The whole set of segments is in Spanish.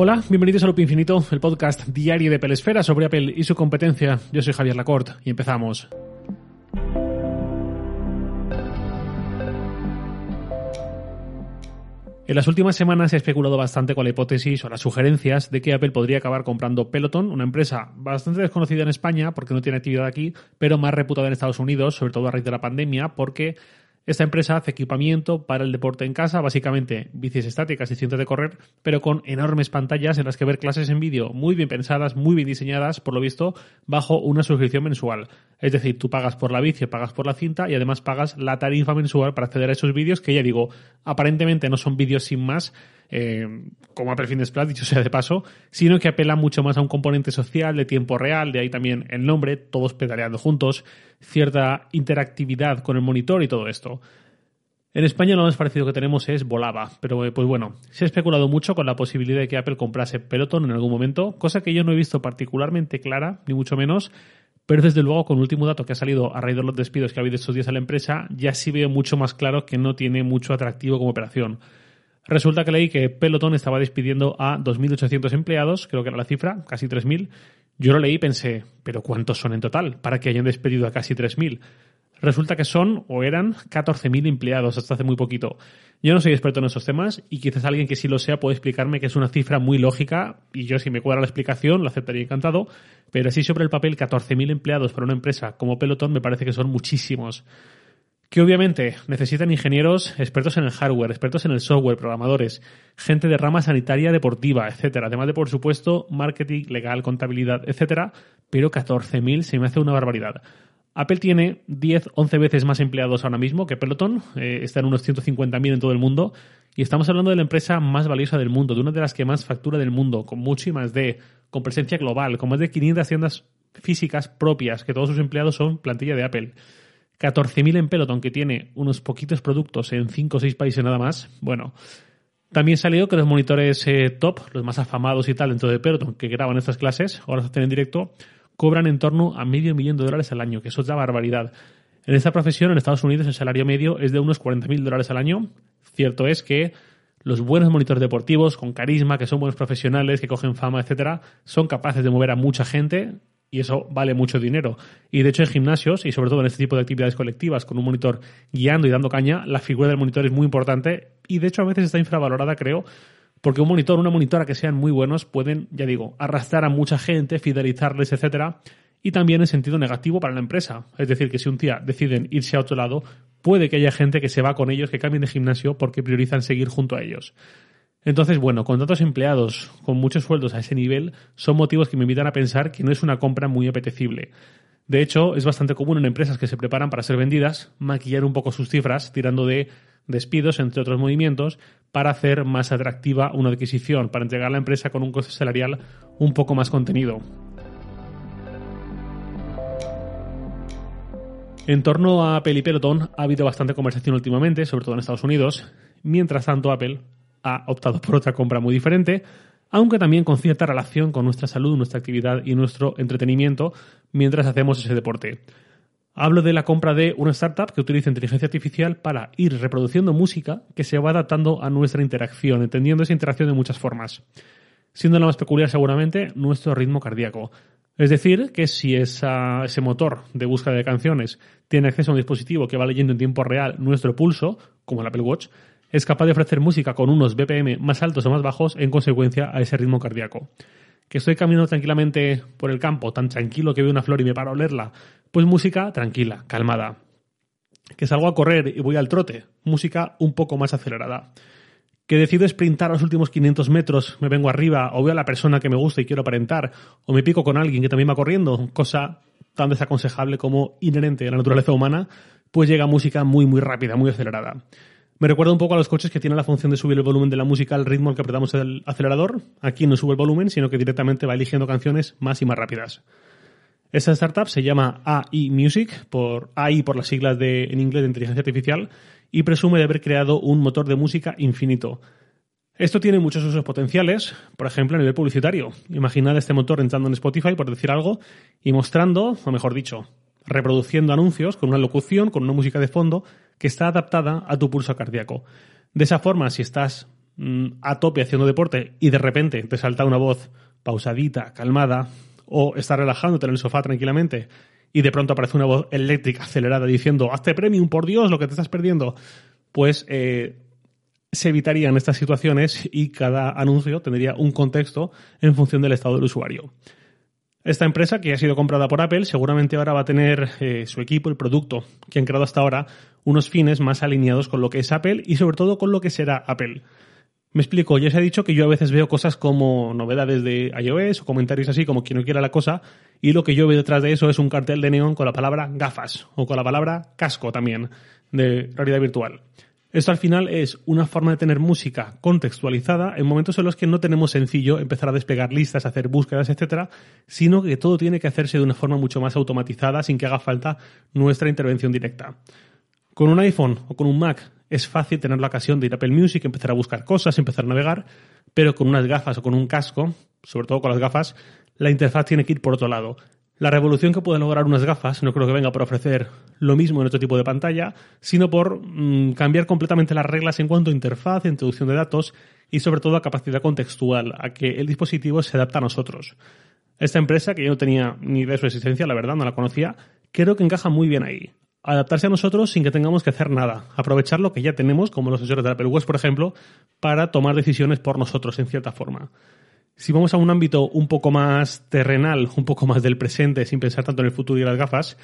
Hola, bienvenidos a Loop Infinito, el podcast diario de Pelesfera sobre Apple y su competencia. Yo soy Javier Lacorte y empezamos. En las últimas semanas se ha especulado bastante con la hipótesis o las sugerencias de que Apple podría acabar comprando Peloton, una empresa bastante desconocida en España porque no tiene actividad aquí, pero más reputada en Estados Unidos, sobre todo a raíz de la pandemia, porque esta empresa hace equipamiento para el deporte en casa, básicamente bicis estáticas y cintas de correr, pero con enormes pantallas en las que ver clases en vídeo muy bien pensadas, muy bien diseñadas, por lo visto, bajo una suscripción mensual. Es decir, tú pagas por la bici, pagas por la cinta y además pagas la tarifa mensual para acceder a esos vídeos que ya digo, aparentemente no son vídeos sin más, eh, como Apple Fitness Plus, dicho sea de paso, sino que apela mucho más a un componente social de tiempo real, de ahí también el nombre, todos pedaleando juntos, cierta interactividad con el monitor y todo esto. En España lo más parecido que tenemos es Volava, pero eh, pues bueno, se ha especulado mucho con la posibilidad de que Apple comprase Peloton en algún momento, cosa que yo no he visto particularmente clara, ni mucho menos, pero desde luego con el último dato que ha salido a raíz de los despidos que ha habido estos días a la empresa, ya sí veo mucho más claro que no tiene mucho atractivo como operación. Resulta que leí que Peloton estaba despidiendo a 2.800 empleados, creo que era la cifra, casi 3.000. Yo lo leí y pensé, ¿pero cuántos son en total para que hayan despedido a casi 3.000? Resulta que son o eran 14.000 empleados hasta hace muy poquito. Yo no soy experto en esos temas y quizás alguien que sí lo sea puede explicarme que es una cifra muy lógica y yo si me cuadra la explicación lo aceptaría encantado, pero así sobre el papel 14.000 empleados para una empresa como Peloton me parece que son muchísimos que obviamente necesitan ingenieros expertos en el hardware, expertos en el software, programadores, gente de rama sanitaria, deportiva, etcétera. Además de, por supuesto, marketing, legal, contabilidad, etcétera. Pero 14.000 se me hace una barbaridad. Apple tiene 10, 11 veces más empleados ahora mismo que Peloton, eh, está en unos 150.000 en todo el mundo, y estamos hablando de la empresa más valiosa del mundo, de una de las que más factura del mundo, con mucho y más de, con presencia global, con más de 500 tiendas físicas propias, que todos sus empleados son plantilla de Apple. 14.000 en Peloton, que tiene unos poquitos productos en 5 o 6 países nada más. Bueno, también salió que los monitores eh, top, los más afamados y tal dentro de Peloton, que graban estas clases, ahora se hacen en directo, cobran en torno a medio millón de dólares al año, que eso es la barbaridad. En esta profesión, en Estados Unidos, el salario medio es de unos 40.000 dólares al año. Cierto es que los buenos monitores deportivos, con carisma, que son buenos profesionales, que cogen fama, etcétera, son capaces de mover a mucha gente y eso vale mucho dinero. Y de hecho en gimnasios y sobre todo en este tipo de actividades colectivas con un monitor guiando y dando caña, la figura del monitor es muy importante y de hecho a veces está infravalorada creo porque un monitor, una monitora que sean muy buenos pueden, ya digo, arrastrar a mucha gente, fidelizarles, etcétera, y también en sentido negativo para la empresa. Es decir, que si un día deciden irse a otro lado, puede que haya gente que se va con ellos, que cambien de gimnasio porque priorizan seguir junto a ellos. Entonces, bueno, con tantos empleados, con muchos sueldos a ese nivel, son motivos que me invitan a pensar que no es una compra muy apetecible. De hecho, es bastante común en empresas que se preparan para ser vendidas maquillar un poco sus cifras tirando de despidos, entre otros movimientos, para hacer más atractiva una adquisición, para entregar a la empresa con un coste salarial un poco más contenido. En torno a Apple y Peloton ha habido bastante conversación últimamente, sobre todo en Estados Unidos. Mientras tanto, Apple ha optado por otra compra muy diferente, aunque también con cierta relación con nuestra salud, nuestra actividad y nuestro entretenimiento mientras hacemos ese deporte. Hablo de la compra de una startup que utiliza inteligencia artificial para ir reproduciendo música que se va adaptando a nuestra interacción, entendiendo esa interacción de muchas formas. Siendo la más peculiar seguramente nuestro ritmo cardíaco. Es decir, que si ese motor de búsqueda de canciones tiene acceso a un dispositivo que va leyendo en tiempo real nuestro pulso, como el Apple Watch, es capaz de ofrecer música con unos BPM más altos o más bajos en consecuencia a ese ritmo cardíaco. Que estoy caminando tranquilamente por el campo, tan tranquilo que veo una flor y me paro a olerla, pues música tranquila, calmada. Que salgo a correr y voy al trote, música un poco más acelerada. Que decido sprintar los últimos 500 metros, me vengo arriba, o veo a la persona que me gusta y quiero aparentar, o me pico con alguien que también va corriendo, cosa tan desaconsejable como inherente a la naturaleza humana, pues llega música muy muy rápida, muy acelerada. Me recuerda un poco a los coches que tienen la función de subir el volumen de la música al ritmo al que apretamos el acelerador. Aquí no sube el volumen, sino que directamente va eligiendo canciones más y más rápidas. Esta startup se llama AI Music, por AI por las siglas de, en inglés de inteligencia artificial, y presume de haber creado un motor de música infinito. Esto tiene muchos usos potenciales, por ejemplo a nivel publicitario. Imaginad este motor entrando en Spotify, por decir algo, y mostrando, o mejor dicho, reproduciendo anuncios con una locución, con una música de fondo que está adaptada a tu pulso cardíaco. De esa forma, si estás mm, a tope haciendo deporte y de repente te salta una voz pausadita, calmada, o estás relajándote en el sofá tranquilamente y de pronto aparece una voz eléctrica acelerada diciendo hazte premium, por Dios, lo que te estás perdiendo, pues eh, se evitarían estas situaciones y cada anuncio tendría un contexto en función del estado del usuario. Esta empresa, que ha sido comprada por Apple, seguramente ahora va a tener eh, su equipo, el producto que han creado hasta ahora, unos fines más alineados con lo que es Apple y sobre todo con lo que será Apple. Me explico, ya se ha dicho que yo a veces veo cosas como novedades de iOS o comentarios así como quien no quiera la cosa y lo que yo veo detrás de eso es un cartel de neón con la palabra gafas o con la palabra casco también de realidad virtual. Esto al final es una forma de tener música contextualizada en momentos en los que no tenemos sencillo empezar a desplegar listas, hacer búsquedas, etcétera, sino que todo tiene que hacerse de una forma mucho más automatizada sin que haga falta nuestra intervención directa. Con un iPhone o con un Mac es fácil tener la ocasión de ir a Apple Music, empezar a buscar cosas, empezar a navegar, pero con unas gafas o con un casco, sobre todo con las gafas, la interfaz tiene que ir por otro lado. La revolución que pueden lograr unas gafas no creo que venga por ofrecer lo mismo en otro tipo de pantalla, sino por mm, cambiar completamente las reglas en cuanto a interfaz, introducción de datos y sobre todo a capacidad contextual, a que el dispositivo se adapta a nosotros. Esta empresa, que yo no tenía ni idea de su existencia, la verdad, no la conocía, creo que encaja muy bien ahí. Adaptarse a nosotros sin que tengamos que hacer nada. Aprovechar lo que ya tenemos, como los usuarios de Apple Watch, por ejemplo, para tomar decisiones por nosotros, en cierta forma. Si vamos a un ámbito un poco más terrenal, un poco más del presente, sin pensar tanto en el futuro y las gafas,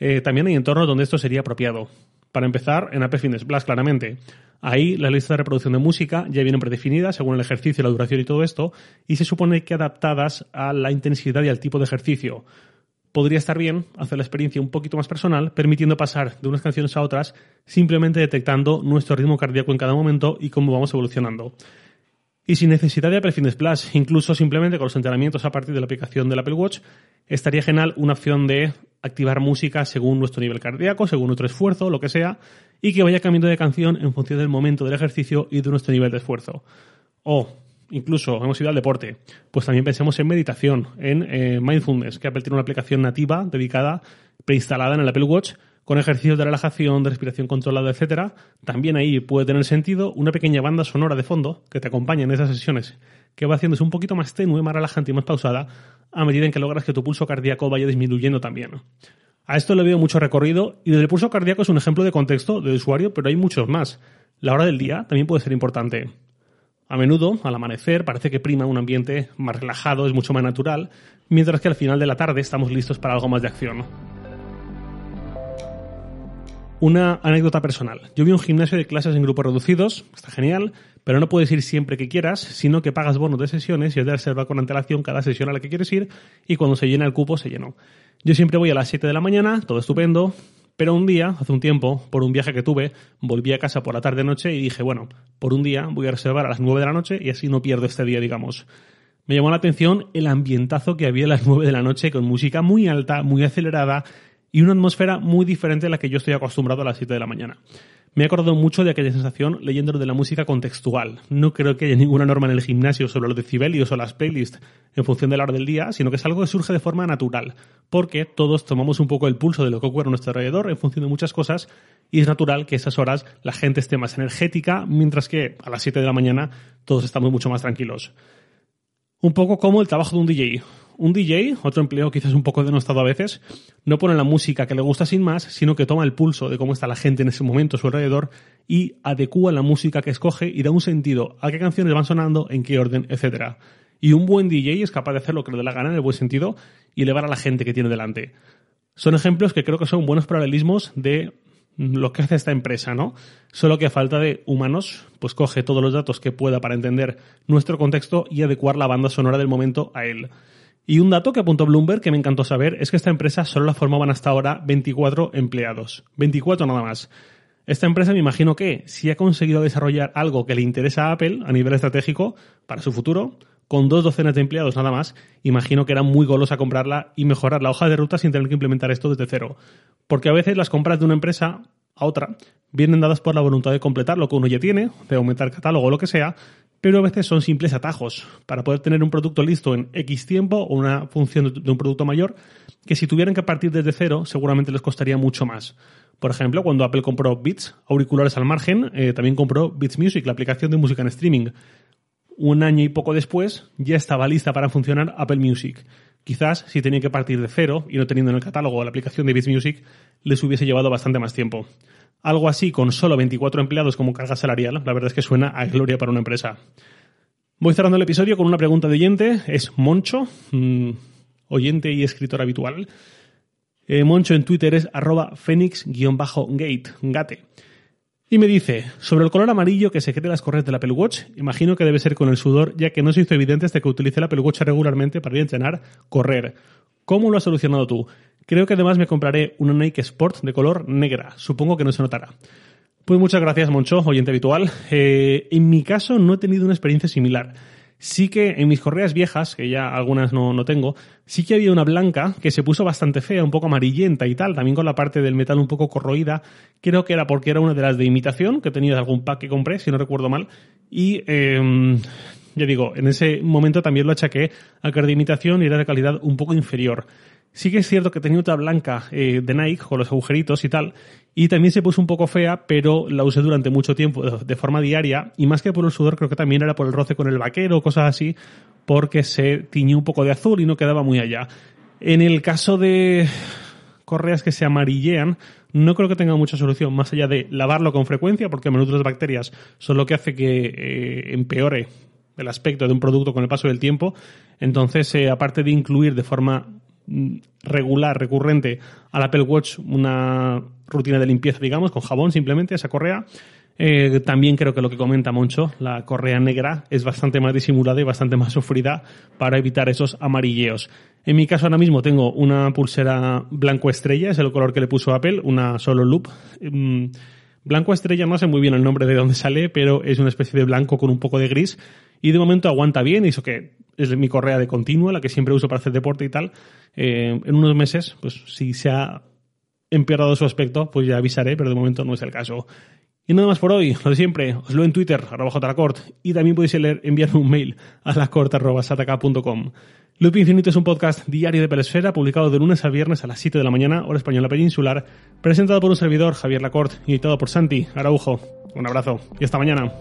eh, también hay entornos donde esto sería apropiado. Para empezar, en Apple Fitness Plus, claramente. Ahí la lista de reproducción de música ya vienen predefinidas según el ejercicio, la duración y todo esto, y se supone que adaptadas a la intensidad y al tipo de ejercicio. Podría estar bien hacer la experiencia un poquito más personal, permitiendo pasar de unas canciones a otras, simplemente detectando nuestro ritmo cardíaco en cada momento y cómo vamos evolucionando. Y sin necesidad de Apple Fitness Plus, incluso simplemente con los entrenamientos a partir de la aplicación del Apple Watch, estaría genial una opción de activar música según nuestro nivel cardíaco, según nuestro esfuerzo, lo que sea, y que vaya cambiando de canción en función del momento del ejercicio y de nuestro nivel de esfuerzo. O, incluso, hemos ido al deporte, pues también pensemos en meditación, en eh, mindfulness, que Apple tiene una aplicación nativa dedicada, preinstalada en el Apple Watch, con ejercicios de relajación, de respiración controlada, etcétera, también ahí puede tener sentido una pequeña banda sonora de fondo que te acompaña en esas sesiones, que va haciéndose un poquito más tenue, más relajante y más pausada, a medida en que logras que tu pulso cardíaco vaya disminuyendo también. A esto le veo mucho recorrido y desde el pulso cardíaco es un ejemplo de contexto de usuario, pero hay muchos más. La hora del día también puede ser importante. A menudo, al amanecer, parece que prima un ambiente más relajado, es mucho más natural, mientras que al final de la tarde estamos listos para algo más de acción. Una anécdota personal. Yo vi un gimnasio de clases en grupos reducidos, está genial, pero no puedes ir siempre que quieras, sino que pagas bonos de sesiones y es de reserva con antelación cada sesión a la que quieres ir y cuando se llena el cupo se llenó. Yo siempre voy a las 7 de la mañana, todo estupendo, pero un día, hace un tiempo, por un viaje que tuve, volví a casa por la tarde-noche y dije, bueno, por un día voy a reservar a las 9 de la noche y así no pierdo este día, digamos. Me llamó la atención el ambientazo que había a las 9 de la noche con música muy alta, muy acelerada, y una atmósfera muy diferente a la que yo estoy acostumbrado a las 7 de la mañana. Me he acordado mucho de aquella sensación leyendo de la música contextual. No creo que haya ninguna norma en el gimnasio sobre los decibelios o las playlists en función del hora del día, sino que es algo que surge de forma natural, porque todos tomamos un poco el pulso de lo que ocurre a nuestro alrededor en función de muchas cosas y es natural que esas horas la gente esté más energética, mientras que a las 7 de la mañana todos estamos mucho más tranquilos. Un poco como el trabajo de un DJ. Un DJ, otro empleo quizás un poco denostado a veces, no pone la música que le gusta sin más, sino que toma el pulso de cómo está la gente en ese momento a su alrededor y adecúa la música que escoge y da un sentido a qué canciones van sonando, en qué orden, etc. Y un buen DJ es capaz de hacer lo que le dé la gana en el buen sentido y elevar a la gente que tiene delante. Son ejemplos que creo que son buenos paralelismos de lo que hace esta empresa, ¿no? Solo que a falta de humanos, pues coge todos los datos que pueda para entender nuestro contexto y adecuar la banda sonora del momento a él. Y un dato que apuntó Bloomberg que me encantó saber es que esta empresa solo la formaban hasta ahora 24 empleados. 24 nada más. Esta empresa me imagino que si ha conseguido desarrollar algo que le interesa a Apple a nivel estratégico para su futuro, con dos docenas de empleados nada más, imagino que era muy golosa comprarla y mejorar la hoja de ruta sin tener que implementar esto desde cero. Porque a veces las compras de una empresa a otra vienen dadas por la voluntad de completar lo que uno ya tiene, de aumentar catálogo o lo que sea, pero a veces son simples atajos para poder tener un producto listo en X tiempo o una función de un producto mayor que si tuvieran que partir desde cero seguramente les costaría mucho más. Por ejemplo, cuando Apple compró Beats, auriculares al margen, eh, también compró Beats Music, la aplicación de música en streaming. Un año y poco después ya estaba lista para funcionar Apple Music. Quizás si tenía que partir de cero y no teniendo en el catálogo la aplicación de Beats Music, les hubiese llevado bastante más tiempo. Algo así con solo 24 empleados como carga salarial, la verdad es que suena a gloria para una empresa. Voy cerrando el episodio con una pregunta de oyente. Es Moncho, mm, oyente y escritor habitual. Eh, Moncho en Twitter es arroba fénix-gate, gate. Y me dice, sobre el color amarillo que se cree las correas del Apple Watch, imagino que debe ser con el sudor, ya que no se hizo evidente hasta que utilice el Apple regularmente para ir entrenar, correr. ¿Cómo lo has solucionado tú? Creo que además me compraré una Nike Sport de color negra. Supongo que no se notará. Pues muchas gracias, Moncho, oyente habitual. Eh, en mi caso no he tenido una experiencia similar. Sí que en mis correas viejas, que ya algunas no, no, tengo, sí que había una blanca que se puso bastante fea, un poco amarillenta y tal, también con la parte del metal un poco corroída. Creo que era porque era una de las de imitación, que tenía de algún pack que compré, si no recuerdo mal. Y eh, ya digo, en ese momento también lo achaqué a que era de imitación y era de calidad un poco inferior. Sí que es cierto que tenía otra blanca eh, de Nike con los agujeritos y tal, y también se puso un poco fea, pero la usé durante mucho tiempo de forma diaria, y más que por el sudor creo que también era por el roce con el vaquero, cosas así, porque se tiñó un poco de azul y no quedaba muy allá. En el caso de correas que se amarillean, no creo que tenga mucha solución, más allá de lavarlo con frecuencia, porque a menudo las bacterias son lo que hace que eh, empeore el aspecto de un producto con el paso del tiempo. Entonces, eh, aparte de incluir de forma regular, recurrente al Apple Watch una rutina de limpieza, digamos, con jabón simplemente, esa correa. Eh, también creo que lo que comenta Moncho, la correa negra es bastante más disimulada y bastante más sufrida para evitar esos amarilleos. En mi caso ahora mismo tengo una pulsera blanco estrella, es el color que le puso Apple, una solo loop. Mm, blanco estrella no sé muy bien el nombre de dónde sale, pero es una especie de blanco con un poco de gris y de momento aguanta bien, y eso que es mi correa de continua, la que siempre uso para hacer deporte y tal. Eh, en unos meses, pues si se ha empeorado su aspecto, pues ya avisaré, pero de momento no es el caso. Y nada más por hoy, lo de siempre, os lo en Twitter, arroba jlacort, y también podéis leer, enviarme un mail a lacort.sataka.com. Loop Infinito es un podcast diario de Pelesfera, publicado de lunes a viernes a las 7 de la mañana, hora española peninsular, presentado por un servidor, Javier Lacort, y editado por Santi Araujo. Un abrazo y hasta mañana.